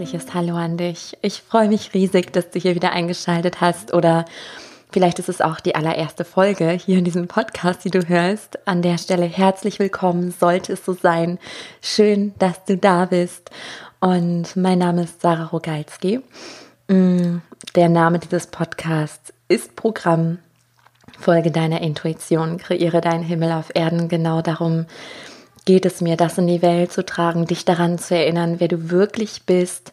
herzliches Hallo an dich. Ich freue mich riesig, dass du hier wieder eingeschaltet hast oder vielleicht ist es auch die allererste Folge hier in diesem Podcast, die du hörst. An der Stelle herzlich willkommen, sollte es so sein. Schön, dass du da bist. Und mein Name ist Sarah Rogalski. Mm, der Name dieses Podcasts ist Programm. Folge deiner Intuition, kreiere deinen Himmel auf Erden. Genau darum geht es mir, das in die Welt zu tragen, dich daran zu erinnern, wer du wirklich bist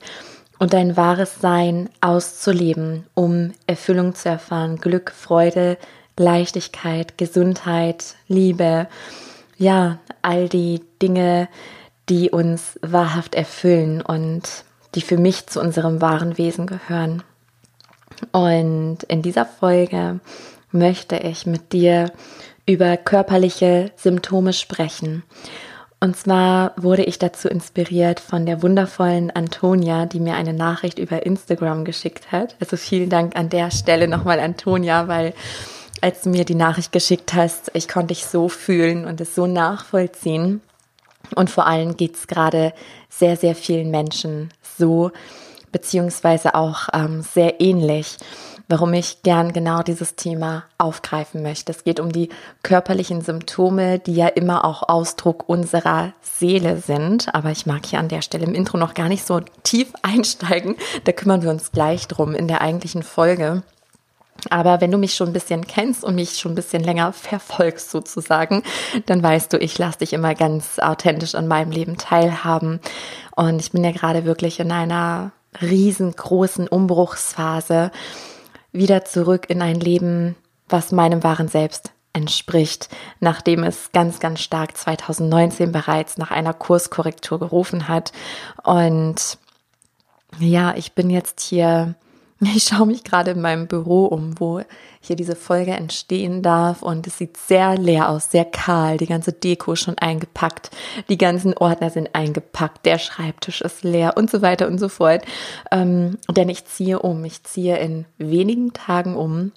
und dein wahres Sein auszuleben, um Erfüllung zu erfahren, Glück, Freude, Leichtigkeit, Gesundheit, Liebe, ja, all die Dinge, die uns wahrhaft erfüllen und die für mich zu unserem wahren Wesen gehören. Und in dieser Folge möchte ich mit dir über körperliche Symptome sprechen. Und zwar wurde ich dazu inspiriert von der wundervollen Antonia, die mir eine Nachricht über Instagram geschickt hat. Also vielen Dank an der Stelle nochmal, Antonia, weil als du mir die Nachricht geschickt hast, ich konnte dich so fühlen und es so nachvollziehen. Und vor allem geht es gerade sehr, sehr vielen Menschen so, beziehungsweise auch ähm, sehr ähnlich warum ich gern genau dieses Thema aufgreifen möchte. Es geht um die körperlichen Symptome, die ja immer auch Ausdruck unserer Seele sind. Aber ich mag hier an der Stelle im Intro noch gar nicht so tief einsteigen. Da kümmern wir uns gleich drum in der eigentlichen Folge. Aber wenn du mich schon ein bisschen kennst und mich schon ein bisschen länger verfolgst sozusagen, dann weißt du, ich lasse dich immer ganz authentisch an meinem Leben teilhaben. Und ich bin ja gerade wirklich in einer riesengroßen Umbruchsphase wieder zurück in ein Leben, was meinem wahren Selbst entspricht, nachdem es ganz, ganz stark 2019 bereits nach einer Kurskorrektur gerufen hat. Und ja, ich bin jetzt hier ich schaue mich gerade in meinem Büro um, wo hier diese Folge entstehen darf. Und es sieht sehr leer aus, sehr kahl. Die ganze Deko ist schon eingepackt, die ganzen Ordner sind eingepackt, der Schreibtisch ist leer und so weiter und so fort. Ähm, denn ich ziehe um, ich ziehe in wenigen Tagen um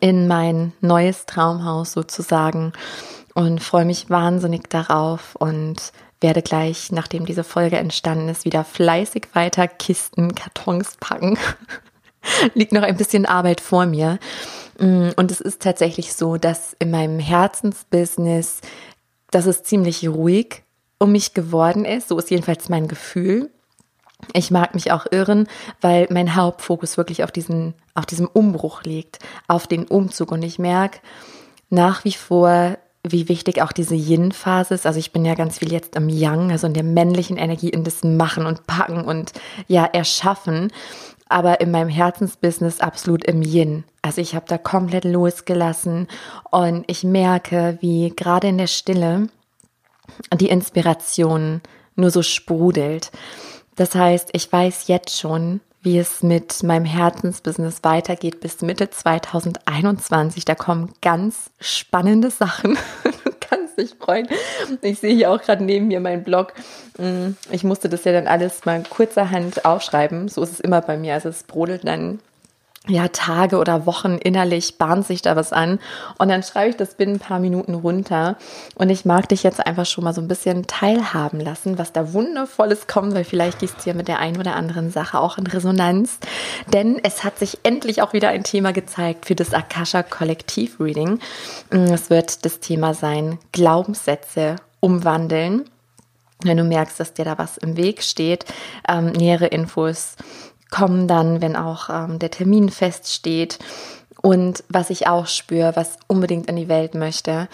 in mein neues Traumhaus sozusagen und freue mich wahnsinnig darauf und werde gleich, nachdem diese Folge entstanden ist, wieder fleißig weiter Kisten, Kartons packen liegt noch ein bisschen Arbeit vor mir. Mm, und es ist tatsächlich so, dass in meinem Herzensbusiness, dass es ziemlich ruhig um mich geworden ist. So ist jedenfalls mein Gefühl. Ich mag mich auch irren, weil mein Hauptfokus wirklich auf diesen, auf diesem Umbruch liegt, auf den Umzug. Und ich merke nach wie vor, wie wichtig auch diese Yin-Phase ist. Also ich bin ja ganz viel jetzt im Yang, also in der männlichen Energie, in das Machen und Packen und ja, Erschaffen aber in meinem Herzensbusiness absolut im Yin. Also ich habe da komplett losgelassen und ich merke, wie gerade in der Stille die Inspiration nur so sprudelt. Das heißt, ich weiß jetzt schon, wie es mit meinem Herzensbusiness weitergeht bis Mitte 2021. Da kommen ganz spannende Sachen. sich freuen. Ich sehe hier auch gerade neben mir meinen Blog. Mm, ich musste das ja dann alles mal kurzerhand aufschreiben. So ist es immer bei mir. Also es brodelt dann ja, Tage oder Wochen innerlich bahnt sich da was an und dann schreibe ich das binnen ein paar Minuten runter und ich mag dich jetzt einfach schon mal so ein bisschen teilhaben lassen, was da wundervolles kommt, weil vielleicht gehst du ja mit der einen oder anderen Sache auch in Resonanz, denn es hat sich endlich auch wieder ein Thema gezeigt für das Akasha Kollektiv Reading. Es wird das Thema sein Glaubenssätze umwandeln. Wenn du merkst, dass dir da was im Weg steht, ähm, nähere Infos kommen dann, wenn auch ähm, der Termin feststeht. Und was ich auch spüre, was unbedingt in die Welt möchte,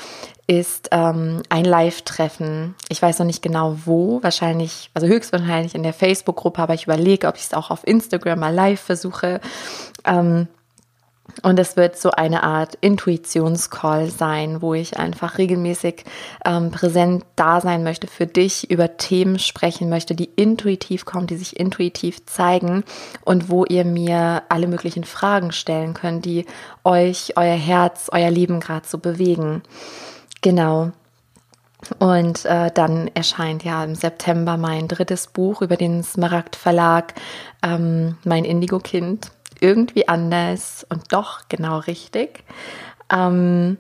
ist ähm, ein Live-Treffen. Ich weiß noch nicht genau wo, wahrscheinlich, also höchstwahrscheinlich in der Facebook-Gruppe, aber ich überlege, ob ich es auch auf Instagram mal live versuche. Ähm, und es wird so eine Art Intuitionscall sein, wo ich einfach regelmäßig ähm, präsent da sein möchte für dich, über Themen sprechen möchte, die intuitiv kommen, die sich intuitiv zeigen und wo ihr mir alle möglichen Fragen stellen könnt, die euch, euer Herz, euer Leben gerade so bewegen. Genau. Und äh, dann erscheint ja im September mein drittes Buch über den Smaragd Verlag, ähm, mein Indigo-Kind irgendwie anders und doch genau richtig. Ähm,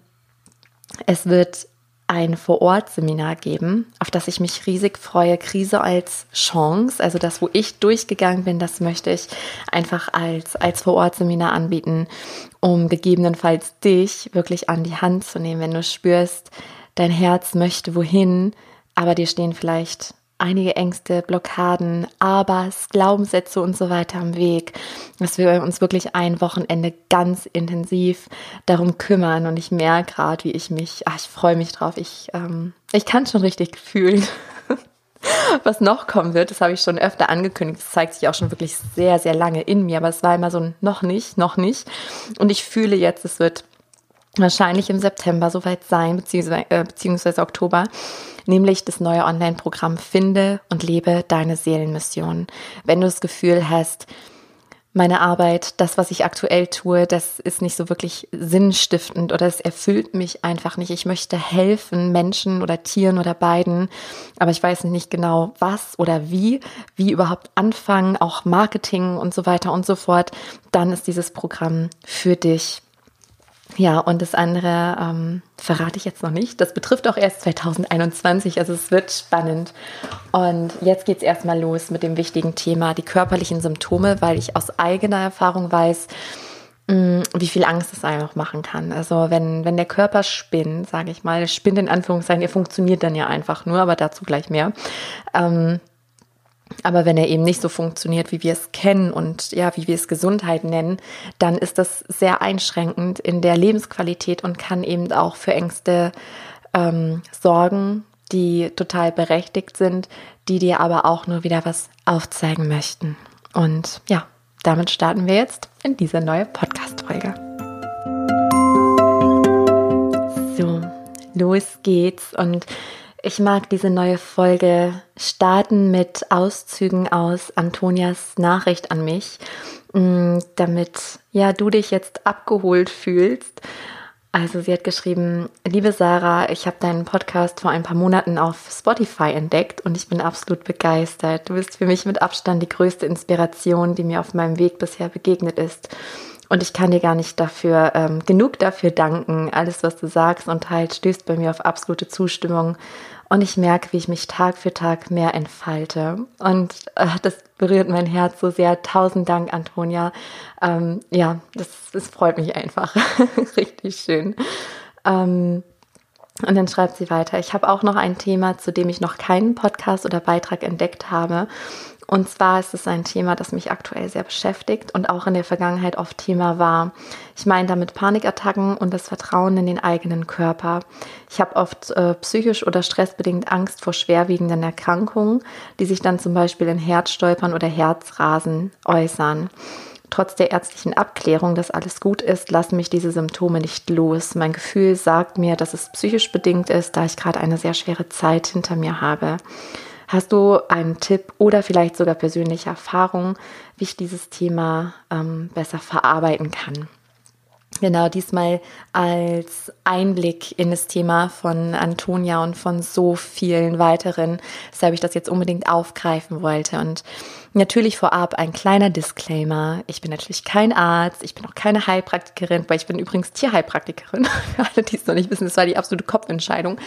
es wird ein Vor-Ort-Seminar geben, auf das ich mich riesig freue. Krise als Chance, also das, wo ich durchgegangen bin, das möchte ich einfach als, als Vor-Ort-Seminar anbieten, um gegebenenfalls dich wirklich an die Hand zu nehmen, wenn du spürst, dein Herz möchte wohin, aber dir stehen vielleicht einige Ängste, Blockaden, Abers, Glaubenssätze und so weiter am Weg, dass wir uns wirklich ein Wochenende ganz intensiv darum kümmern. Und ich merke gerade, wie ich mich, ach, ich freue mich drauf. Ich, ähm, ich kann schon richtig fühlen. Was noch kommen wird, das habe ich schon öfter angekündigt. Das zeigt sich auch schon wirklich sehr, sehr lange in mir. Aber es war immer so ein noch nicht, noch nicht. Und ich fühle jetzt, es wird wahrscheinlich im September soweit sein, beziehungsweise, äh, beziehungsweise Oktober, nämlich das neue Online-Programm Finde und lebe deine Seelenmission. Wenn du das Gefühl hast, meine Arbeit, das, was ich aktuell tue, das ist nicht so wirklich sinnstiftend oder es erfüllt mich einfach nicht. Ich möchte helfen, Menschen oder Tieren oder beiden, aber ich weiß nicht genau was oder wie, wie überhaupt anfangen, auch Marketing und so weiter und so fort, dann ist dieses Programm für dich. Ja, und das andere ähm, verrate ich jetzt noch nicht. Das betrifft auch erst 2021, also es wird spannend. Und jetzt geht es erstmal los mit dem wichtigen Thema, die körperlichen Symptome, weil ich aus eigener Erfahrung weiß, mh, mm, wie viel Angst es einem auch machen kann. Also wenn, wenn der Körper spinnt, sage ich mal, spinnt in Anführungszeichen, er funktioniert dann ja einfach nur, aber dazu gleich mehr. Ähm, aber wenn er eben nicht so funktioniert, wie wir es kennen und ja, wie wir es Gesundheit nennen, dann ist das sehr einschränkend in der Lebensqualität und kann eben auch für Ängste ähm, sorgen, die total berechtigt sind, die dir aber auch nur wieder was aufzeigen möchten. Und ja, damit starten wir jetzt in diese neue Podcast-Folge. So, los geht's und ich mag diese neue Folge starten mit Auszügen aus Antonias Nachricht an mich, mm, damit ja du dich jetzt abgeholt fühlst. Also sie hat geschrieben, liebe Sarah, ich habe deinen Podcast vor ein paar Monaten auf Spotify entdeckt und ich bin absolut begeistert. Du bist für mich mit Abstand die größte Inspiration, die mir auf meinem Weg bisher begegnet ist. Und ich kann dir gar nicht dafür ähm, genug dafür danken. Alles, was du sagst und teilst, stößt bei mir auf absolute Zustimmung. Und ich merke, wie ich mich Tag für Tag mehr entfalte. Und äh, das berührt mein Herz so sehr. Tausend Dank, Antonia. Ähm, ja, das, das freut mich einfach. Richtig schön. Ähm, und dann schreibt sie weiter, ich habe auch noch ein Thema, zu dem ich noch keinen Podcast oder Beitrag entdeckt habe. Und zwar ist es ein Thema, das mich aktuell sehr beschäftigt und auch in der Vergangenheit oft Thema war. Ich meine damit Panikattacken und das Vertrauen in den eigenen Körper. Ich habe oft äh, psychisch oder stressbedingt Angst vor schwerwiegenden Erkrankungen, die sich dann zum Beispiel in Herzstolpern oder Herzrasen äußern. Trotz der ärztlichen Abklärung, dass alles gut ist, lassen mich diese Symptome nicht los. Mein Gefühl sagt mir, dass es psychisch bedingt ist, da ich gerade eine sehr schwere Zeit hinter mir habe. Hast du einen Tipp oder vielleicht sogar persönliche Erfahrung, wie ich dieses Thema ähm, besser verarbeiten kann? Genau, diesmal als Einblick in das Thema von Antonia und von so vielen weiteren, weshalb ich das jetzt unbedingt aufgreifen wollte. Und Natürlich vorab ein kleiner Disclaimer. Ich bin natürlich kein Arzt, ich bin auch keine Heilpraktikerin, weil ich bin übrigens Tierheilpraktikerin. Für alle, die es noch nicht wissen, das war die absolute Kopfentscheidung,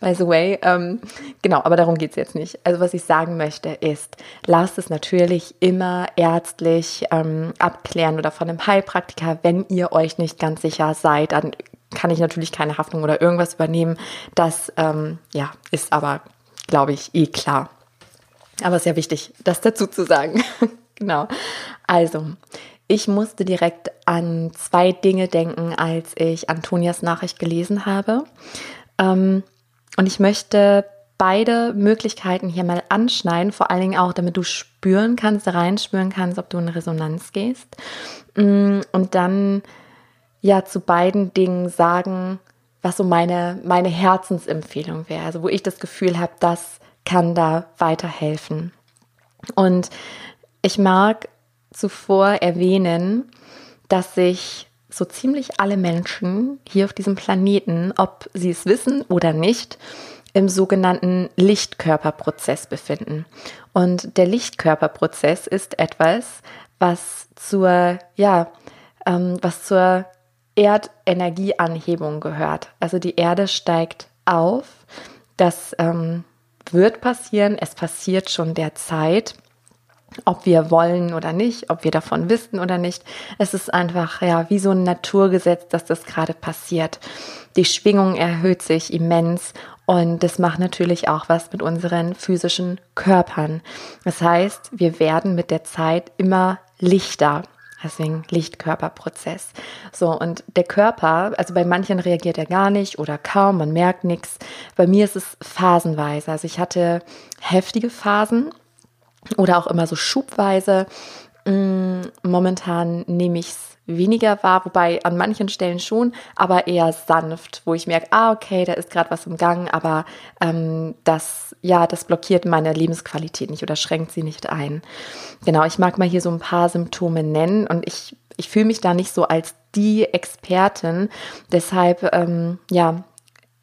by the way. Ähm, genau, aber darum geht es jetzt nicht. Also was ich sagen möchte ist, lasst es natürlich immer ärztlich ähm, abklären oder von einem Heilpraktiker, wenn ihr euch nicht ganz sicher seid, dann kann ich natürlich keine Haftung oder irgendwas übernehmen. Das ähm, ja, ist aber, glaube ich, eh klar. Aber sehr wichtig, das dazu zu sagen. genau. Also, ich musste direkt an zwei Dinge denken, als ich Antonias Nachricht gelesen habe. Ähm, und ich möchte beide Möglichkeiten hier mal anschneiden, vor allen Dingen auch, damit du spüren kannst, reinspüren kannst, ob du in Resonanz gehst. Mm, und dann ja zu beiden Dingen sagen, was so meine, meine Herzensempfehlung wäre. Also wo ich das Gefühl habe, dass kann da weiterhelfen. Und ich mag zuvor erwähnen, dass sich so ziemlich alle Menschen hier auf diesem Planeten, ob sie es wissen oder nicht, im sogenannten Lichtkörperprozess befinden. Und der Lichtkörperprozess ist etwas, was zur, ja, ähm, was zur Erdenergieanhebung gehört. Also die Erde steigt auf. Das ähm, wird passieren. Es passiert schon derzeit ob wir wollen oder nicht, ob wir davon wissen oder nicht. Es ist einfach ja wie so ein Naturgesetz, dass das gerade passiert. Die Schwingung erhöht sich immens und das macht natürlich auch was mit unseren physischen Körpern. Das heißt, wir werden mit der Zeit immer lichter. Deswegen Lichtkörperprozess. So, und der Körper, also bei manchen reagiert er gar nicht oder kaum, man merkt nichts. Bei mir ist es phasenweise. Also ich hatte heftige Phasen oder auch immer so schubweise. Mm, momentan nehme ich es weniger wahr, wobei an manchen Stellen schon, aber eher sanft, wo ich merke, ah, okay, da ist gerade was im Gang, aber ähm, das, ja, das blockiert meine Lebensqualität nicht oder schränkt sie nicht ein. Genau, ich mag mal hier so ein paar Symptome nennen und ich, ich fühle mich da nicht so als die Expertin. Deshalb, ähm, ja,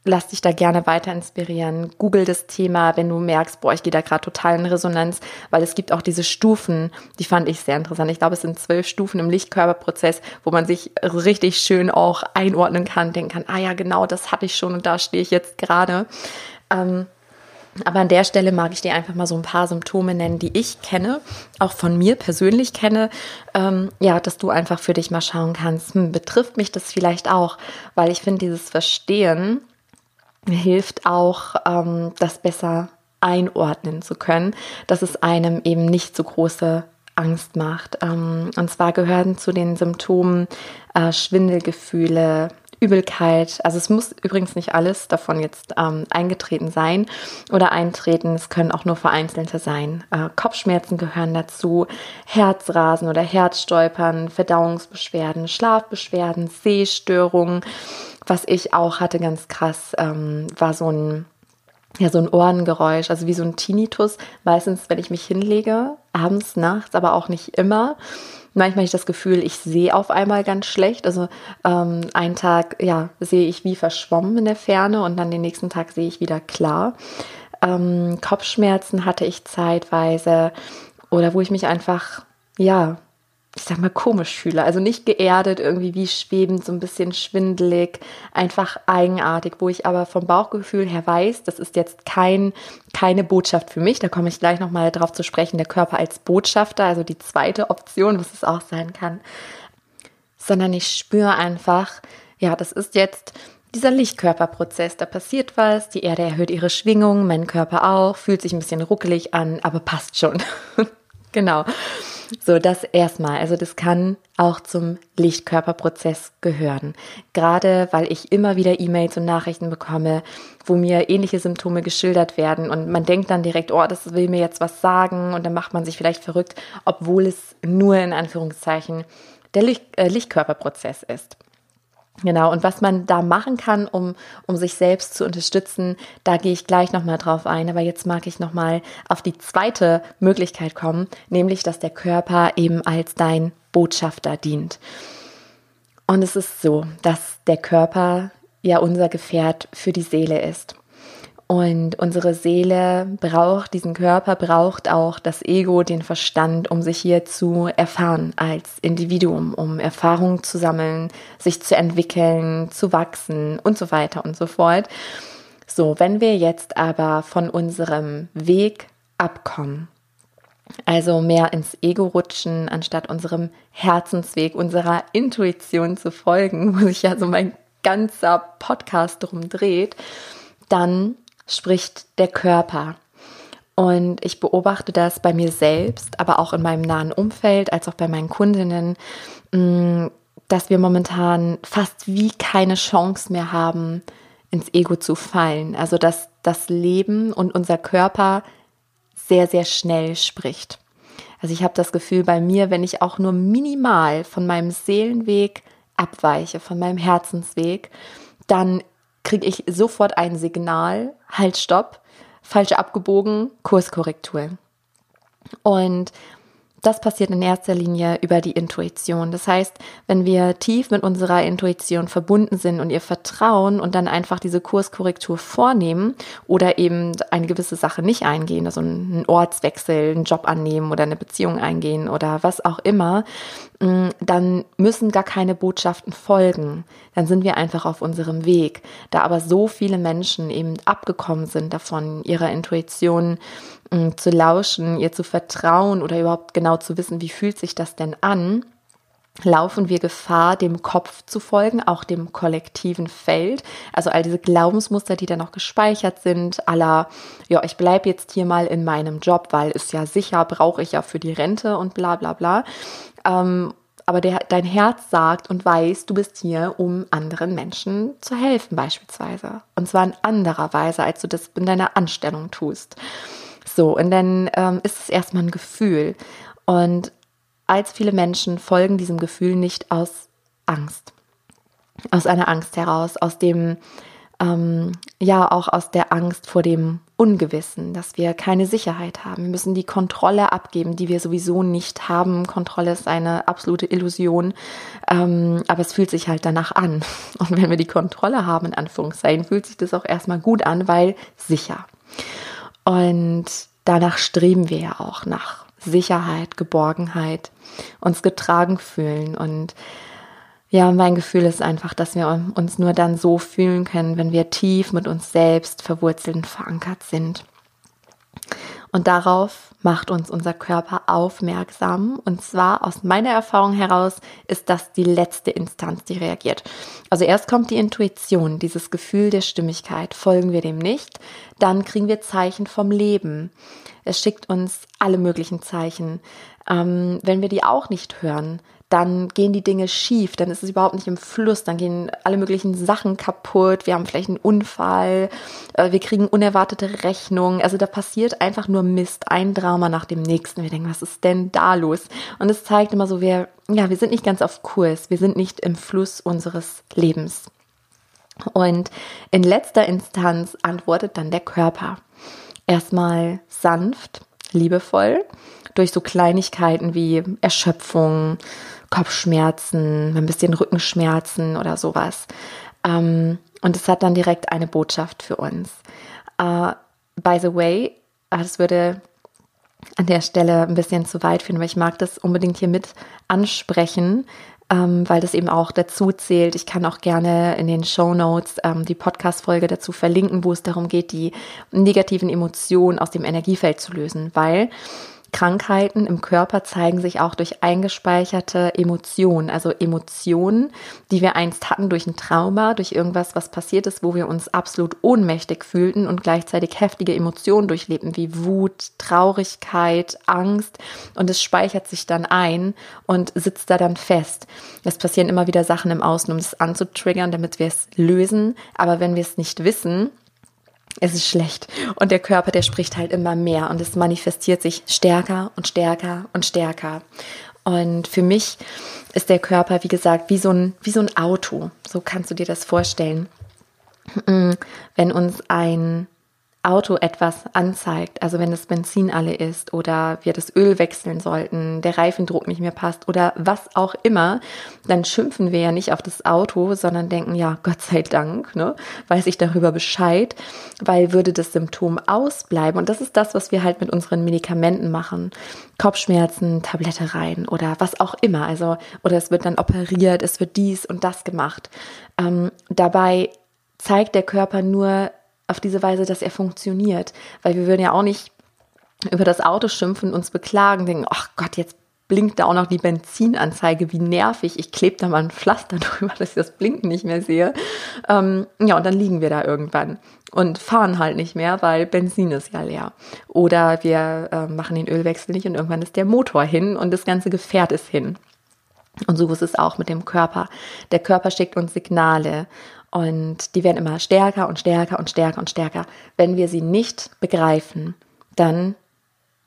lass dich da gerne weiter inspirieren. Google das Thema, wenn du merkst, boah, ich gehe da gerade total in Resonanz, weil es gibt auch diese Stufen, die fand ich sehr interessant. Ich glaube, es sind zwölf Stufen im Lichtkörperprozess, wo man sich richtig schön auch einordnen kann, denken kann, ah ja, genau, das hatte ich schon und da stehe ich jetzt gerade. Ähm, aber an der Stelle mag ich dir einfach mal so ein paar Symptome nennen, die ich kenne, auch von mir persönlich kenne. Ähm, ja, dass du einfach für dich mal schauen kannst, hm, betrifft mich das vielleicht auch, weil ich finde, dieses Verstehen hilft auch, ähm, das besser einordnen zu können, dass es einem eben nicht so große Angst macht. Ähm, und zwar gehören zu den Symptomen äh, Schwindelgefühle, Übelkeit. Also es muss übrigens nicht alles davon jetzt ähm, eingetreten sein oder eintreten. Es können auch nur vereinzelte sein. Äh, Kopfschmerzen gehören dazu, Herzrasen oder Herzstolpern, Verdauungsbeschwerden, Schlafbeschwerden, Sehstörungen was ich auch hatte, ganz krass, ähm, war so ein, ja, so ein Ohrengeräusch, also wie so ein Tinnitus. Meistens, wenn ich mich hinlege, abends, nachts, aber auch nicht immer. Manchmal habe ich das Gefühl, ich sehe auf einmal ganz schlecht. Also ähm, einen Tag, ja, sehe ich wie verschwommen in der Ferne und dann den nächsten Tag sehe ich wieder klar. Ähm, Kopfschmerzen hatte ich zeitweise oder wo ich mich einfach, ja, ich sag mal, komisch fühle. Also nicht geerdet, irgendwie wie schwebend, so ein bisschen schwindelig, einfach eigenartig, wo ich aber vom Bauchgefühl her weiß, das ist jetzt kein, keine Botschaft für mich. Da komme ich gleich nochmal drauf zu sprechen, der Körper als Botschafter, also die zweite Option, was es auch sein kann. Sondern ich spüre einfach, ja, das ist jetzt dieser Lichtkörperprozess, da passiert was, die Erde erhöht ihre Schwingung, mein Körper auch, fühlt sich ein bisschen ruckelig an, aber passt schon. genau. So, das erstmal. Also das kann auch zum Lichtkörperprozess gehören. Gerade weil ich immer wieder E-Mails und Nachrichten bekomme, wo mir ähnliche Symptome geschildert werden und man denkt dann direkt, oh, das will mir jetzt was sagen und dann macht man sich vielleicht verrückt, obwohl es nur in Anführungszeichen der Licht, äh, Lichtkörperprozess ist. Genau, und was man da machen kann, um, um sich selbst zu unterstützen, da gehe ich gleich nochmal drauf ein. Aber jetzt mag ich nochmal auf die zweite Möglichkeit kommen, nämlich, dass der Körper eben als dein Botschafter dient. Und es ist so, dass der Körper ja unser Gefährt für die Seele ist. Und unsere Seele braucht diesen Körper, braucht auch das Ego, den Verstand, um sich hier zu erfahren als Individuum, um Erfahrungen zu sammeln, sich zu entwickeln, zu wachsen und so weiter und so fort. So, wenn wir jetzt aber von unserem Weg abkommen, also mehr ins Ego rutschen, anstatt unserem Herzensweg, unserer Intuition zu folgen, wo sich ja so mein ganzer Podcast drum dreht, dann spricht der Körper. Und ich beobachte das bei mir selbst, aber auch in meinem nahen Umfeld, als auch bei meinen Kundinnen, mm, dass wir momentan fast wie keine Chance mehr haben, ins Ego zu fallen. Also dass das Leben und unser Körper sehr, sehr schnell spricht. Also ich habe das Gefühl bei mir, wenn ich auch nur minimal von meinem Seelenweg abweiche, von meinem Herzensweg, dann kriege ich sofort ein Signal, halt, stopp, falsch abgebogen, Kurskorrektur. Und das passiert in erster Linie über die Intuition. Das heißt, wenn wir tief mit unserer Intuition verbunden sind und ihr vertrauen und dann einfach diese Kurskorrektur vornehmen oder eben eine gewisse Sache nicht eingehen, also einen Ortswechsel, einen Job annehmen oder eine Beziehung eingehen oder was auch immer, mm, dann müssen gar keine Botschaften folgen. Dann sind wir einfach auf unserem Weg. Da aber so viele Menschen eben abgekommen sind davon, ihrer Intuition mm, zu lauschen, ihr zu vertrauen oder überhaupt genau zu wissen, wie fühlt sich das denn an, laufen wir Gefahr, dem Kopf zu folgen, auch dem kollektiven Feld. Also all diese Glaubensmuster, die da noch gespeichert sind, aller, ja, ich bleibe jetzt hier mal in meinem Job, weil ist ja sicher, brauche ich ja für die Rente und bla bla bla. Ähm, aber der, dein Herz sagt und weiß, du bist hier, um anderen Menschen zu helfen, beispielsweise. Und zwar in anderer Weise, als du das in deiner Anstellung tust. So, und dann ähm, ist es erstmal ein Gefühl. Und als viele Menschen folgen diesem Gefühl nicht aus Angst. Aus einer Angst heraus, aus dem, ähm, ja, auch aus der Angst vor dem Ungewissen, dass wir keine Sicherheit haben. Wir müssen die Kontrolle abgeben, die wir sowieso nicht haben. Kontrolle ist eine absolute Illusion, ähm, aber es fühlt sich halt danach an. Und wenn wir die Kontrolle haben, in Anführungszeichen, fühlt sich das auch erstmal gut an, weil sicher. Und danach streben wir ja auch nach Sicherheit, Geborgenheit, uns getragen fühlen. Und ja, mein Gefühl ist einfach, dass wir uns nur dann so fühlen können, wenn wir tief mit uns selbst verwurzelt und verankert sind. Und darauf macht uns unser Körper aufmerksam. Und zwar aus meiner Erfahrung heraus ist das die letzte Instanz, die reagiert. Also erst kommt die Intuition, dieses Gefühl der Stimmigkeit. Folgen wir dem nicht, dann kriegen wir Zeichen vom Leben. Es schickt uns alle möglichen Zeichen. Ähm, wenn wir die auch nicht hören, dann gehen die Dinge schief, dann ist es überhaupt nicht im Fluss, dann gehen alle möglichen Sachen kaputt, wir haben vielleicht einen Unfall, äh, wir kriegen unerwartete Rechnungen, also da passiert einfach nur Mist, ein Drama nach dem nächsten. Wir denken, was ist denn da los? Und es zeigt immer so, wir, ja, wir sind nicht ganz auf Kurs, wir sind nicht im Fluss unseres Lebens. Und in letzter Instanz antwortet dann der Körper erstmal sanft, liebevoll, durch so Kleinigkeiten wie Erschöpfung, Kopfschmerzen, ein bisschen Rückenschmerzen oder sowas. Ähm, und es hat dann direkt eine Botschaft für uns. Uh, by the way, das würde an der Stelle ein bisschen zu weit führen, aber ich mag das unbedingt hier mit ansprechen, ähm, weil das eben auch dazu zählt. Ich kann auch gerne in den Show Notes ähm, die Podcast-Folge dazu verlinken, wo es darum geht, die negativen Emotionen aus dem Energiefeld zu lösen, weil Krankheiten im Körper zeigen sich auch durch eingespeicherte Emotionen, also Emotionen, die wir einst hatten durch ein Trauma, durch irgendwas, was passiert ist, wo wir uns absolut ohnmächtig fühlten und gleichzeitig heftige Emotionen durchlebten, wie Wut, Traurigkeit, Angst. Und es speichert sich dann ein und sitzt da dann fest. Es passieren immer wieder Sachen im Außen, um es anzutriggern, damit wir es lösen, aber wenn wir es nicht wissen, es ist schlecht. Und der Körper, der spricht halt immer mehr und es manifestiert sich stärker und stärker und stärker. Und für mich ist der Körper, wie gesagt, wie so ein, wie so ein Auto. So kannst du dir das vorstellen. Wenn uns ein Auto etwas anzeigt, also wenn das Benzin alle ist oder wir das Öl wechseln sollten, der Reifendruck nicht mehr passt oder was auch immer, dann schimpfen wir ja nicht auf das Auto, sondern denken, ja, Gott sei Dank, ne, weiß ich darüber Bescheid, weil würde das Symptom ausbleiben. Und das ist das, was wir halt mit unseren Medikamenten machen. Kopfschmerzen, Tablette rein oder was auch immer. Also, oder es wird dann operiert, es wird dies und das gemacht. Ähm, dabei zeigt der Körper nur auf diese Weise, dass er funktioniert. Weil wir würden ja auch nicht über das Auto schimpfen, uns beklagen, denken, ach Gott, jetzt blinkt da auch noch die Benzinanzeige, wie nervig. Ich klebe da mal ein Pflaster drüber, dass ich das Blinken nicht mehr sehe. Ähm, ja, und dann liegen wir da irgendwann und fahren halt nicht mehr, weil Benzin ist ja leer. Oder wir äh, machen den Ölwechsel nicht und irgendwann ist der Motor hin und das ganze Gefährt ist hin. Und so ist es auch mit dem Körper. Der Körper schickt uns Signale und die werden immer stärker und stärker und stärker und stärker. Wenn wir sie nicht begreifen, dann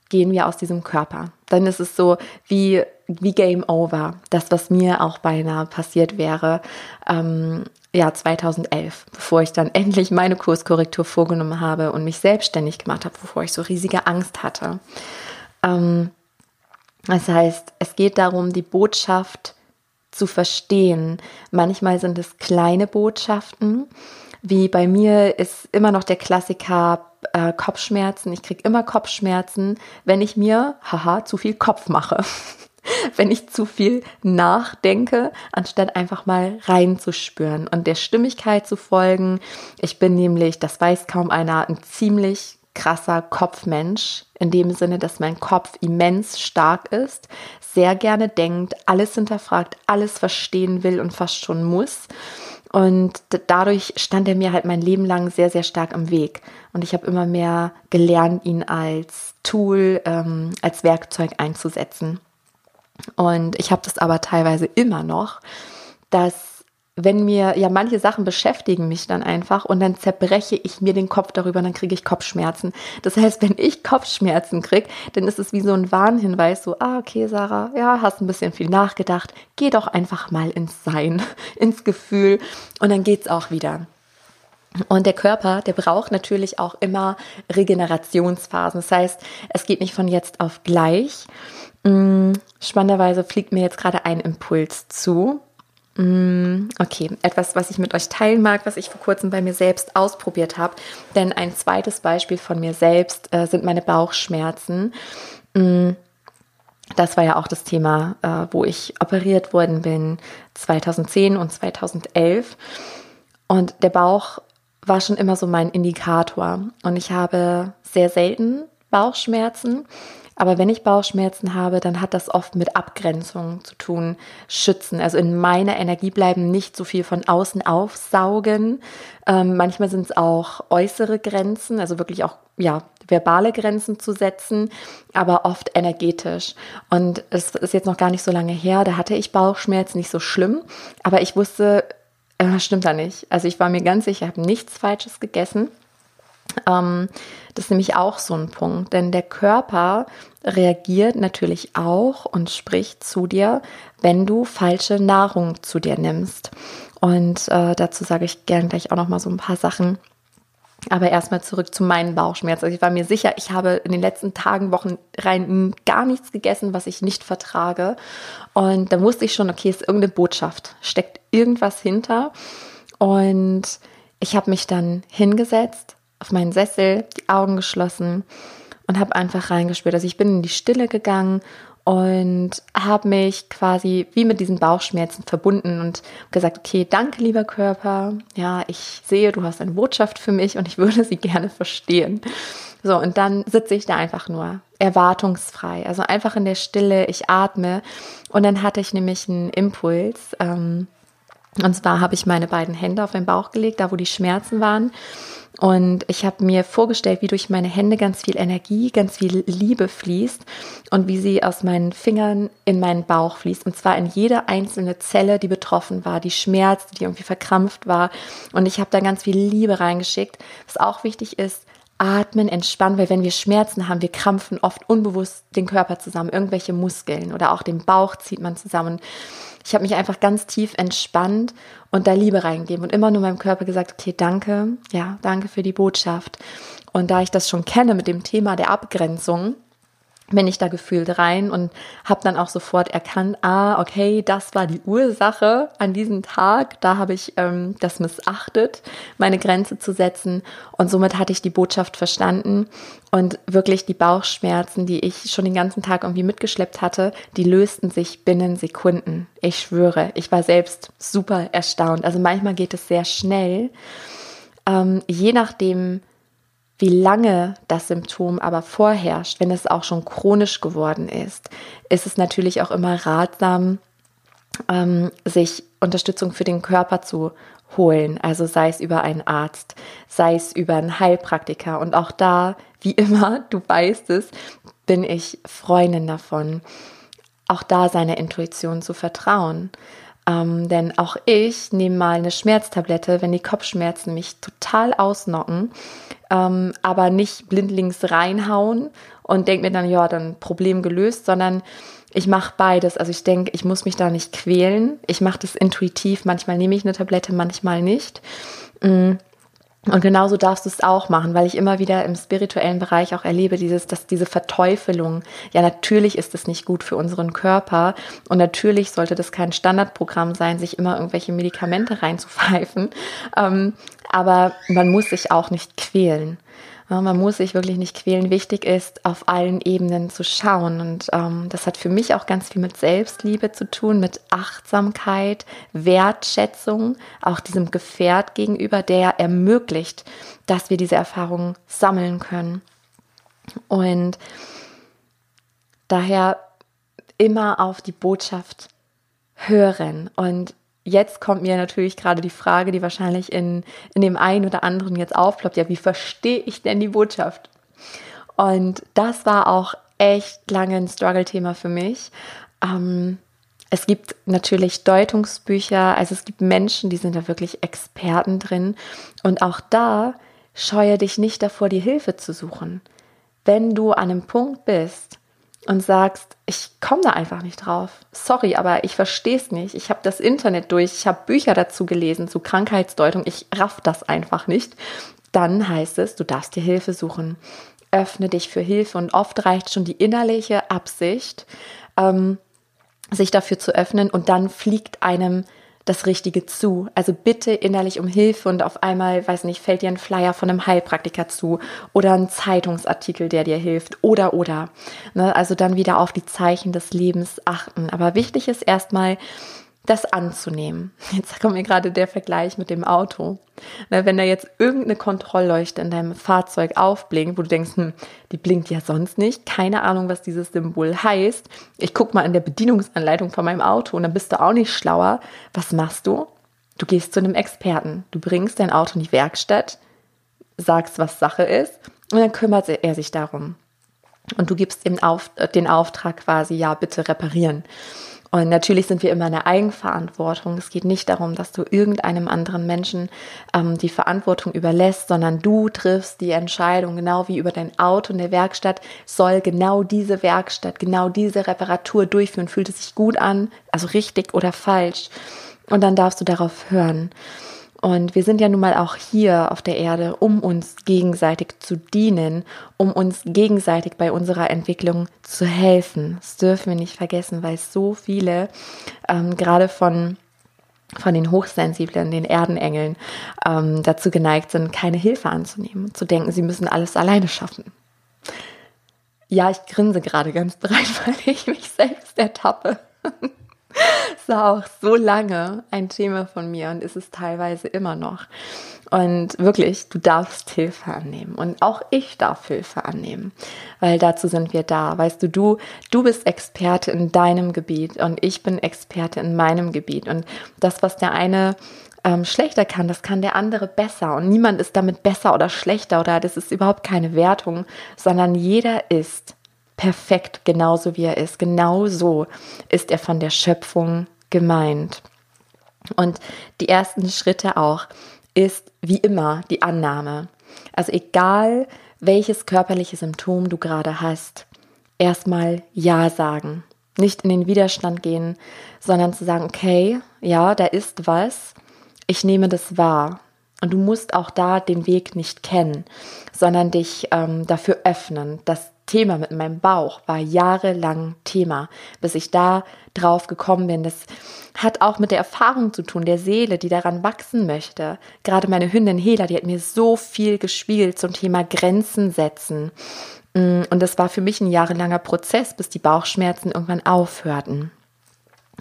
gehen wir aus diesem Körper. Dann ist es so wie, wie Game Over. Das, was mir auch beinahe passiert wäre, ähm, ja, 2011, bevor ich dann endlich meine Kurskorrektur vorgenommen habe und mich selbstständig gemacht habe, bevor ich so riesige Angst hatte. Ähm, das heißt, es geht darum, die Botschaft zu verstehen. Manchmal sind es kleine Botschaften, wie bei mir ist immer noch der Klassiker äh, Kopfschmerzen. Ich kriege immer Kopfschmerzen, wenn ich mir, haha, zu viel Kopf mache. wenn ich zu viel nachdenke, anstatt einfach mal reinzuspüren und der Stimmigkeit zu folgen. Ich bin nämlich, das weiß kaum einer, ein ziemlich krasser Kopfmensch, in dem Sinne, dass mein Kopf immens stark ist, sehr gerne denkt, alles hinterfragt, alles verstehen will und fast schon muss. Und dadurch stand er mir halt mein Leben lang sehr, sehr stark im Weg. Und ich habe immer mehr gelernt, ihn als Tool, ähm, als Werkzeug einzusetzen. Und ich habe das aber teilweise immer noch, dass wenn mir, ja, manche Sachen beschäftigen mich dann einfach und dann zerbreche ich mir den Kopf darüber dann kriege ich Kopfschmerzen. Das heißt, wenn ich Kopfschmerzen kriege, dann ist es wie so ein Warnhinweis, so, ah, okay, Sarah, ja, hast ein bisschen viel nachgedacht, geh doch einfach mal ins Sein, ins Gefühl und dann geht's auch wieder. Und der Körper, der braucht natürlich auch immer Regenerationsphasen. Das heißt, es geht nicht von jetzt auf gleich. Mm, spannenderweise fliegt mir jetzt gerade ein Impuls zu. Mm, okay, etwas, was ich mit euch teilen mag, was ich vor kurzem bei mir selbst ausprobiert habe. Denn ein zweites Beispiel von mir selbst äh, sind meine Bauchschmerzen. Mm, das war ja auch das Thema, äh, wo ich operiert worden bin, 2010 und 2011. Und der Bauch war schon immer so mein Indikator. Und ich habe sehr selten Bauchschmerzen. Aber wenn ich Bauchschmerzen habe, dann hat das oft mit Abgrenzung zu tun, schützen. Also in meiner Energie bleiben, nicht so viel von außen aufsaugen. Ähm, manchmal sind es auch äußere Grenzen, also wirklich auch ja verbale Grenzen zu setzen, aber oft energetisch. Und es ist jetzt noch gar nicht so lange her. Da hatte ich Bauchschmerzen, nicht so schlimm, aber ich wusste, äh, stimmt da nicht. Also ich war mir ganz sicher, ich habe nichts Falsches gegessen. Ähm, das ist nämlich auch so ein Punkt, denn der Körper reagiert natürlich auch und spricht zu dir, wenn du falsche Nahrung zu dir nimmst. Und äh, dazu sage ich gern gleich auch noch mal so ein paar Sachen. Aber erstmal zurück zu meinen Bauchschmerzen. Also ich war mir sicher, ich habe in den letzten Tagen, Wochen rein gar nichts gegessen, was ich nicht vertrage. Und da wusste ich schon, okay, ist irgendeine Botschaft, steckt irgendwas hinter. Und ich habe mich dann hingesetzt, auf meinen Sessel, die Augen geschlossen und habe einfach reingespürt. Also ich bin in die Stille gegangen und habe mich quasi wie mit diesen Bauchschmerzen verbunden und gesagt, okay, danke lieber Körper, ja, ich sehe, du hast eine Botschaft für mich und ich würde sie gerne verstehen. So, und dann sitze ich da einfach nur erwartungsfrei, also einfach in der Stille, ich atme und dann hatte ich nämlich einen Impuls. Ähm, und zwar habe ich meine beiden Hände auf den Bauch gelegt, da wo die Schmerzen waren und ich habe mir vorgestellt, wie durch meine Hände ganz viel Energie, ganz viel Liebe fließt und wie sie aus meinen Fingern in meinen Bauch fließt. Und zwar in jede einzelne Zelle, die betroffen war, die schmerzt, die irgendwie verkrampft war. Und ich habe da ganz viel Liebe reingeschickt. Was auch wichtig ist, atmen, entspannen, weil wenn wir Schmerzen haben, wir krampfen oft unbewusst den Körper zusammen, irgendwelche Muskeln oder auch den Bauch zieht man zusammen. Ich habe mich einfach ganz tief entspannt und da Liebe reingegeben und immer nur meinem Körper gesagt, okay, danke, ja, danke für die Botschaft. Und da ich das schon kenne mit dem Thema der Abgrenzung, bin ich da gefühlt rein und habe dann auch sofort erkannt, ah, okay, das war die Ursache an diesem Tag. Da habe ich ähm, das missachtet, meine Grenze zu setzen. Und somit hatte ich die Botschaft verstanden und wirklich die Bauchschmerzen, die ich schon den ganzen Tag irgendwie mitgeschleppt hatte, die lösten sich binnen Sekunden. Ich schwöre, ich war selbst super erstaunt. Also manchmal geht es sehr schnell. Ähm, je nachdem, wie lange das Symptom aber vorherrscht, wenn es auch schon chronisch geworden ist, ist es natürlich auch immer ratsam, ähm, sich Unterstützung für den Körper zu holen. Also sei es über einen Arzt, sei es über einen Heilpraktiker. Und auch da, wie immer, du weißt es, bin ich Freundin davon, auch da seiner Intuition zu vertrauen. Ähm, denn auch ich nehme mal eine Schmerztablette, wenn die Kopfschmerzen mich total ausnocken, ähm, aber nicht blindlings reinhauen und denke mir dann, ja, dann Problem gelöst, sondern ich mache beides. Also ich denke, ich muss mich da nicht quälen. Ich mache das intuitiv. Manchmal nehme ich eine Tablette, manchmal nicht. Mm. Und genauso darfst du es auch machen, weil ich immer wieder im spirituellen Bereich auch erlebe, dieses, dass diese Verteufelung, ja, natürlich ist es nicht gut für unseren Körper und natürlich sollte das kein Standardprogramm sein, sich immer irgendwelche Medikamente reinzupfeifen. Ähm, aber man muss sich auch nicht quälen. Man muss sich wirklich nicht quälen. Wichtig ist, auf allen Ebenen zu schauen. Und ähm, das hat für mich auch ganz viel mit Selbstliebe zu tun, mit Achtsamkeit, Wertschätzung, auch diesem Gefährt gegenüber, der ermöglicht, dass wir diese Erfahrungen sammeln können. Und daher immer auf die Botschaft hören und jetzt kommt mir natürlich gerade die Frage, die wahrscheinlich in, in dem einen oder anderen jetzt aufploppt, ja, wie verstehe ich denn die Botschaft? Und das war auch echt lange ein Struggle-Thema für mich. Ähm, es gibt natürlich Deutungsbücher, also es gibt Menschen, die sind da wirklich Experten drin. Und auch da scheue dich nicht davor, die Hilfe zu suchen. Wenn du an einem Punkt bist, und sagst, ich komme da einfach nicht drauf. Sorry, aber ich verstehe es nicht. Ich habe das Internet durch, ich habe Bücher dazu gelesen zu Krankheitsdeutung, ich raff das einfach nicht. Dann heißt es, du darfst dir Hilfe suchen. Öffne dich für Hilfe und oft reicht schon die innerliche Absicht, ähm, sich dafür zu öffnen und dann fliegt einem das Richtige zu. Also bitte innerlich um Hilfe und auf einmal, weiß nicht, fällt dir ein Flyer von einem Heilpraktiker zu oder ein Zeitungsartikel, der dir hilft oder oder. Ne? Also dann wieder auf die Zeichen des Lebens achten. Aber wichtig ist erstmal, das anzunehmen. Jetzt kommt mir gerade der Vergleich mit dem Auto. Wenn da jetzt irgendeine Kontrollleuchte in deinem Fahrzeug aufblinkt, wo du denkst, hm, die blinkt ja sonst nicht, keine Ahnung, was dieses Symbol heißt. Ich guck mal in der Bedienungsanleitung von meinem Auto und dann bist du auch nicht schlauer. Was machst du? Du gehst zu einem Experten. Du bringst dein Auto in die Werkstatt, sagst, was Sache ist und dann kümmert er sich darum. Und du gibst ihm den Auftrag quasi, ja, bitte reparieren. Und natürlich sind wir immer in der Eigenverantwortung. Es geht nicht darum, dass du irgendeinem anderen Menschen ähm, die Verantwortung überlässt, sondern du triffst die Entscheidung, genau wie über dein Auto in der Werkstatt, soll genau diese Werkstatt, genau diese Reparatur durchführen. Fühlt es sich gut an, also richtig oder falsch? Und dann darfst du darauf hören. Und wir sind ja nun mal auch hier auf der Erde, um uns gegenseitig zu dienen, um uns gegenseitig bei unserer Entwicklung zu helfen. Das dürfen wir nicht vergessen, weil so viele, ähm, gerade von von den Hochsensiblen, den Erdenengeln, ähm, dazu geneigt sind, keine Hilfe anzunehmen, zu denken, sie müssen alles alleine schaffen. Ja, ich grinse gerade ganz breit, weil ich mich selbst ertappe. Es war auch so lange ein Thema von mir und ist es teilweise immer noch. Und wirklich, du darfst Hilfe annehmen und auch ich darf Hilfe annehmen, weil dazu sind wir da. Weißt du, du, du bist Experte in deinem Gebiet und ich bin Experte in meinem Gebiet und das, was der eine ähm, schlechter kann, das kann der andere besser und niemand ist damit besser oder schlechter oder das ist überhaupt keine Wertung, sondern jeder ist perfekt, genauso wie er ist. Genauso ist er von der Schöpfung gemeint. Und die ersten Schritte auch ist wie immer die Annahme. Also egal, welches körperliche Symptom du gerade hast, erstmal Ja sagen. Nicht in den Widerstand gehen, sondern zu sagen, okay, ja, da ist was, ich nehme das wahr. Und du musst auch da den Weg nicht kennen, sondern dich ähm, dafür öffnen, dass Thema mit meinem Bauch war jahrelang Thema, bis ich da drauf gekommen bin. Das hat auch mit der Erfahrung zu tun, der Seele, die daran wachsen möchte. Gerade meine Hündin Hela, die hat mir so viel gespiegelt zum Thema Grenzen setzen. Mm, und das war für mich ein jahrelanger Prozess, bis die Bauchschmerzen irgendwann aufhörten.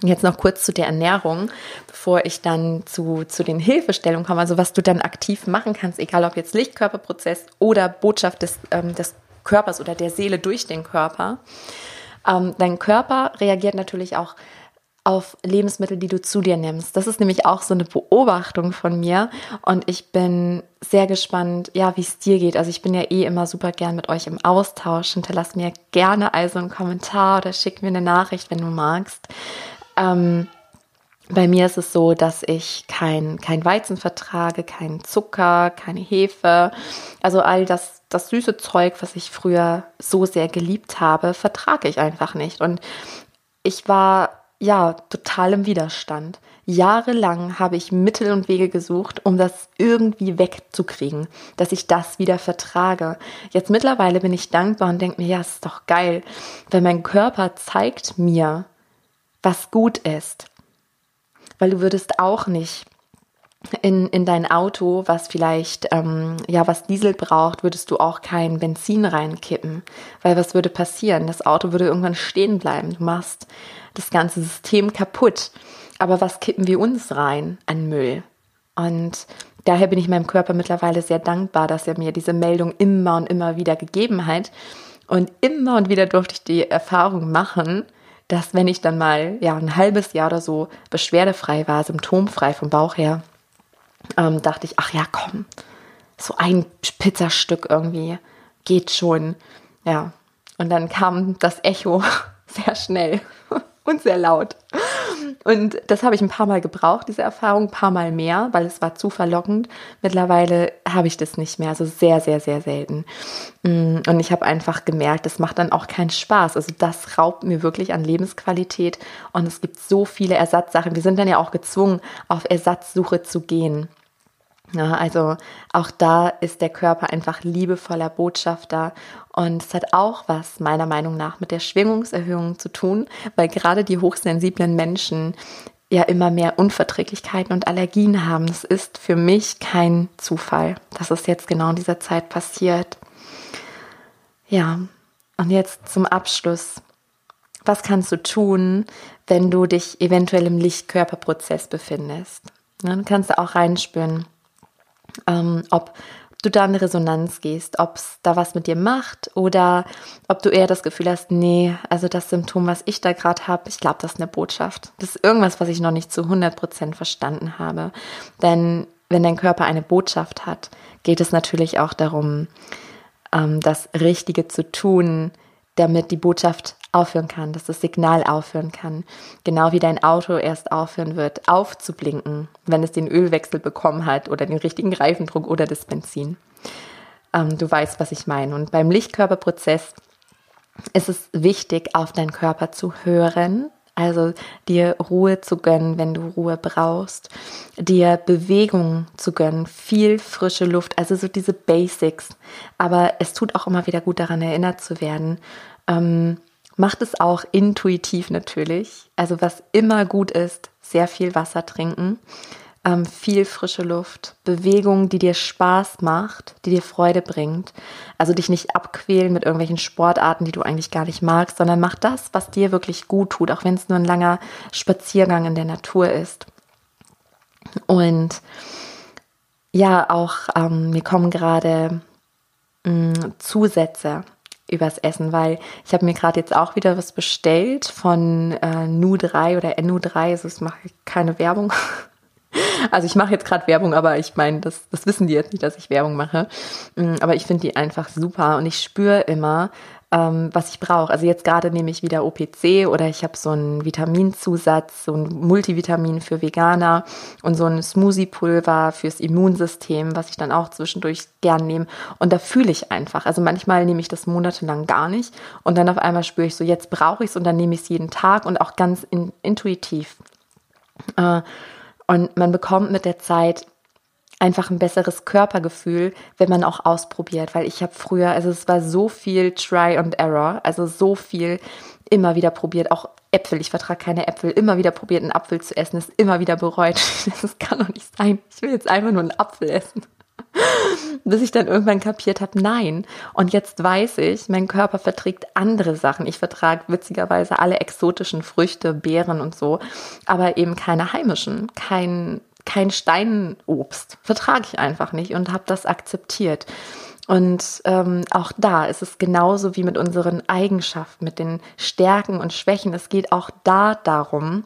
Jetzt noch kurz zu der Ernährung, bevor ich dann zu, zu den Hilfestellungen komme, also was du dann aktiv machen kannst, egal ob jetzt Lichtkörperprozess oder Botschaft des, ähm, des Körpers oder der Seele durch den Körper. Ähm, dein Körper reagiert natürlich auch auf Lebensmittel, die du zu dir nimmst. Das ist nämlich auch so eine Beobachtung von mir und ich bin sehr gespannt, ja, wie es dir geht. Also ich bin ja eh immer super gern mit euch im Austausch. Hinterlass mir gerne also einen Kommentar oder schick mir eine Nachricht, wenn du magst. Ähm, bei mir ist es so, dass ich kein, kein Weizen vertrage, kein Zucker, keine Hefe. Also all das, das süße Zeug, was ich früher so sehr geliebt habe, vertrage ich einfach nicht. Und ich war ja total im Widerstand. Jahrelang habe ich Mittel und Wege gesucht, um das irgendwie wegzukriegen, dass ich das wieder vertrage. Jetzt mittlerweile bin ich dankbar und denke mir, ja, ist doch geil, weil mein Körper zeigt mir, was gut ist weil du würdest auch nicht in, in dein Auto, was vielleicht, ähm, ja, was Diesel braucht, würdest du auch kein Benzin reinkippen. Weil was würde passieren? Das Auto würde irgendwann stehen bleiben. Du machst das ganze System kaputt. Aber was kippen wir uns rein an Müll? Und daher bin ich meinem Körper mittlerweile sehr dankbar, dass er mir diese Meldung immer und immer wieder gegeben hat. Und immer und wieder durfte ich die Erfahrung machen, dass wenn ich dann mal ja ein halbes Jahr oder so beschwerdefrei war, symptomfrei vom Bauch her, ähm, dachte ich, ach ja, komm, so ein Pizzastück irgendwie geht schon. Ja, und dann kam das Echo sehr schnell und sehr laut. Und das habe ich ein paar Mal gebraucht, diese Erfahrung, ein paar Mal mehr, weil es war zu verlockend. Mittlerweile habe ich das nicht mehr, also sehr, sehr, sehr selten. Mm, und ich habe einfach gemerkt, das macht dann auch keinen Spaß. Also das raubt mir wirklich an Lebensqualität. Und es gibt so viele Ersatzsachen. Wir sind dann ja auch gezwungen, auf Ersatzsuche zu gehen. Ja, also auch da ist der Körper einfach liebevoller Botschafter und es hat auch was meiner Meinung nach mit der Schwingungserhöhung zu tun, weil gerade die hochsensiblen Menschen ja immer mehr Unverträglichkeiten und Allergien haben. Das ist für mich kein Zufall, dass es jetzt genau in dieser Zeit passiert. Ja, und jetzt zum Abschluss. Was kannst du tun, wenn du dich eventuell im Lichtkörperprozess befindest? Dann kannst du auch reinspüren ähm, ob du da in Resonanz gehst, ob es da was mit dir macht oder ob du eher das Gefühl hast, nee, also das Symptom, was ich da gerade habe, ich glaube, das ist eine Botschaft. Das ist irgendwas, was ich noch nicht zu 100% verstanden habe. Denn wenn dein Körper eine Botschaft hat, geht es natürlich auch darum, ähm, das Richtige zu tun, damit die Botschaft aufhören kann, dass das Signal aufhören kann. Genau wie dein Auto erst aufhören wird, aufzublinken, wenn es den Ölwechsel bekommen hat oder den richtigen Reifendruck oder das Benzin. Ähm, du weißt, was ich meine. Und beim Lichtkörperprozess ist es wichtig, auf deinen Körper zu hören, also dir Ruhe zu gönnen, wenn du Ruhe brauchst, dir Bewegung zu gönnen, viel frische Luft, also so diese Basics. Aber es tut auch immer wieder gut daran erinnert zu werden. Ähm, macht es auch intuitiv natürlich. Also was immer gut ist, sehr viel Wasser trinken, ähm, viel frische Luft, Bewegung, die dir Spaß macht, die dir Freude bringt. Also dich nicht abquälen mit irgendwelchen Sportarten, die du eigentlich gar nicht magst, sondern mach das, was dir wirklich gut tut, auch wenn es nur ein langer Spaziergang in der Natur ist. Und ja, auch ähm, mir kommen gerade mm, Zusätze übers Essen, weil ich habe mir gerade jetzt auch wieder was bestellt von äh, Nu3 oder NU3, also ich mache keine Werbung. Also ich mache jetzt gerade Werbung, aber ich meine, das, das wissen die jetzt nicht, dass ich Werbung mache. Mm, aber ich finde die einfach super und ich spüre immer, ähm, was ich brauche. Also jetzt gerade nehme ich wieder OPC oder ich habe so einen Vitaminzusatz, so ein Multivitamin für Veganer und so ein Smoothie-Pulver fürs Immunsystem, was ich dann auch zwischendurch gern nehme. Und da fühle ich einfach. Also manchmal nehme ich das monatelang gar nicht und dann auf einmal spüre ich so, jetzt brauche ich es und dann nehme ich es jeden Tag und auch ganz in, intuitiv. Äh, und man bekommt mit der Zeit einfach ein besseres Körpergefühl, wenn man auch ausprobiert, weil ich habe früher, also es war so viel Try and Error, also so viel immer wieder probiert, auch Äpfel, ich vertrage keine Äpfel, immer wieder probiert, einen Apfel zu essen, ist immer wieder bereut. Das kann doch nicht sein. Ich will jetzt einfach nur einen Apfel essen. Bis ich dann irgendwann kapiert habe, nein. Und jetzt weiß ich, mein Körper verträgt andere Sachen. Ich vertrage witzigerweise alle exotischen Früchte, Beeren und so, aber eben keine heimischen, kein kein Steinobst. Vertrage ich einfach nicht und habe das akzeptiert. Und ähm, auch da ist es genauso wie mit unseren Eigenschaften, mit den Stärken und Schwächen. Es geht auch da darum,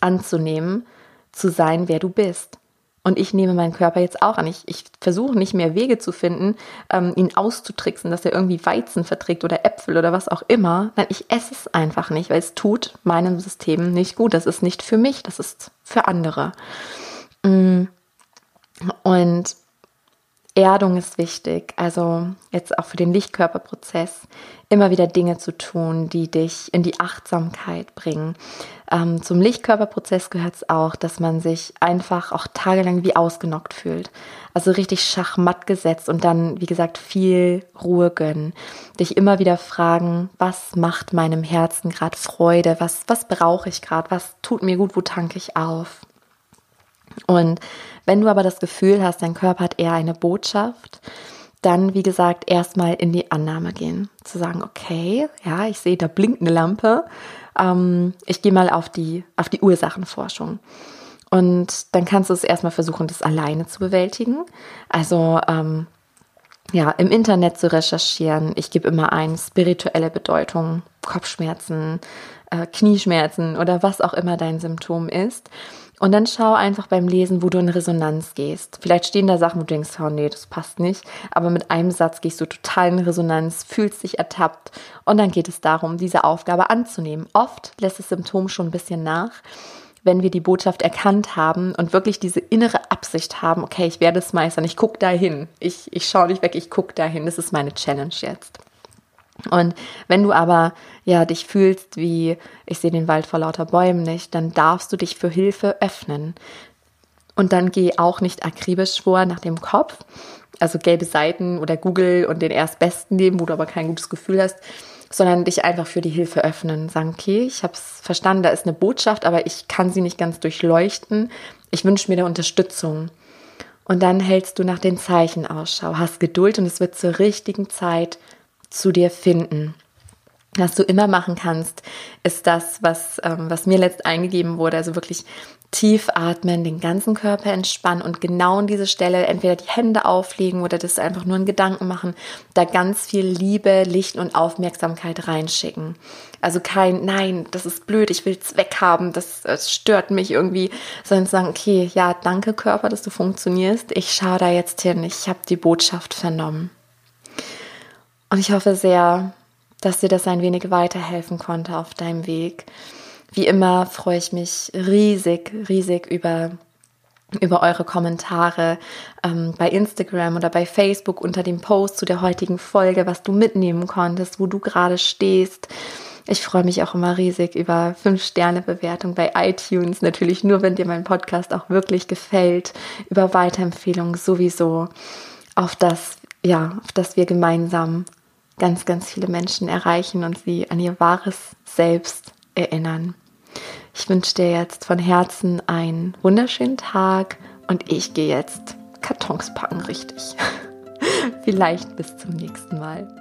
anzunehmen, zu sein, wer du bist. Und ich nehme meinen Körper jetzt auch an. Ich, ich versuche nicht mehr Wege zu finden, ähm, ihn auszutricksen, dass er irgendwie Weizen verträgt oder Äpfel oder was auch immer. Nein, ich esse es einfach nicht, weil es tut meinem System nicht gut. Das ist nicht für mich, das ist für andere. Mm. Und Erdung ist wichtig, also jetzt auch für den Lichtkörperprozess, immer wieder Dinge zu tun, die dich in die Achtsamkeit bringen. Ähm, zum Lichtkörperprozess gehört es auch, dass man sich einfach auch tagelang wie ausgenockt fühlt. Also richtig schachmatt gesetzt und dann, wie gesagt, viel Ruhe gönnen. Dich immer wieder fragen, was macht meinem Herzen gerade Freude? Was, was brauche ich gerade? Was tut mir gut? Wo tanke ich auf? Und wenn du aber das Gefühl hast, dein Körper hat eher eine Botschaft, dann, wie gesagt, erstmal in die Annahme gehen. Zu sagen, okay, ja, ich sehe, da blinkt eine Lampe. Ähm, ich gehe mal auf die, auf die Ursachenforschung. Und dann kannst du es erstmal versuchen, das alleine zu bewältigen. Also ähm, ja, im Internet zu recherchieren. Ich gebe immer ein, spirituelle Bedeutung, Kopfschmerzen, äh, Knieschmerzen oder was auch immer dein Symptom ist. Und dann schau einfach beim Lesen, wo du in Resonanz gehst. Vielleicht stehen da Sachen, wo du denkst, oh nee, das passt nicht. Aber mit einem Satz gehst du total in Resonanz, fühlst dich ertappt. Und dann geht es darum, diese Aufgabe anzunehmen. Oft lässt das Symptom schon ein bisschen nach, wenn wir die Botschaft erkannt haben und wirklich diese innere Absicht haben, okay, ich werde es meistern, ich gucke dahin. Ich, ich schaue nicht weg, ich gucke dahin. Das ist meine Challenge jetzt. Und wenn du aber ja dich fühlst wie ich sehe den Wald vor lauter Bäumen nicht, dann darfst du dich für Hilfe öffnen. Und dann geh auch nicht akribisch vor nach dem Kopf, also gelbe Seiten oder Google und den erstbesten nehmen, wo du aber kein gutes Gefühl hast, sondern dich einfach für die Hilfe öffnen. Sagen, okay, ich habe es verstanden, da ist eine Botschaft, aber ich kann sie nicht ganz durchleuchten. Ich wünsche mir da Unterstützung. Und dann hältst du nach den Zeichen Ausschau, hast Geduld und es wird zur richtigen Zeit zu dir finden. Was du immer machen kannst, ist das, was, ähm, was mir letzt eingegeben wurde, also wirklich tief atmen, den ganzen Körper entspannen und genau an diese Stelle entweder die Hände auflegen oder das einfach nur in Gedanken machen, da ganz viel Liebe, Licht und Aufmerksamkeit reinschicken. Also kein, nein, das ist blöd, ich will es weghaben, das, das stört mich irgendwie, sondern sagen, okay, ja, danke Körper, dass du funktionierst, ich schaue da jetzt hin, ich habe die Botschaft vernommen. Und ich hoffe sehr, dass dir das ein wenig weiterhelfen konnte auf deinem Weg. Wie immer freue ich mich riesig, riesig über über eure Kommentare ähm, bei Instagram oder bei Facebook unter dem Post zu der heutigen Folge, was du mitnehmen konntest, wo du gerade stehst. Ich freue mich auch immer riesig über 5-Sterne-Bewertung bei iTunes. Natürlich nur, wenn dir mein Podcast auch wirklich gefällt. Über Weiterempfehlungen sowieso. Auf das, ja, auf das wir gemeinsam ganz, ganz viele Menschen erreichen und sie an ihr wahres Selbst erinnern. Ich wünsche dir jetzt von Herzen einen wunderschönen Tag und ich gehe jetzt Kartons packen, richtig. Vielleicht bis zum nächsten Mal.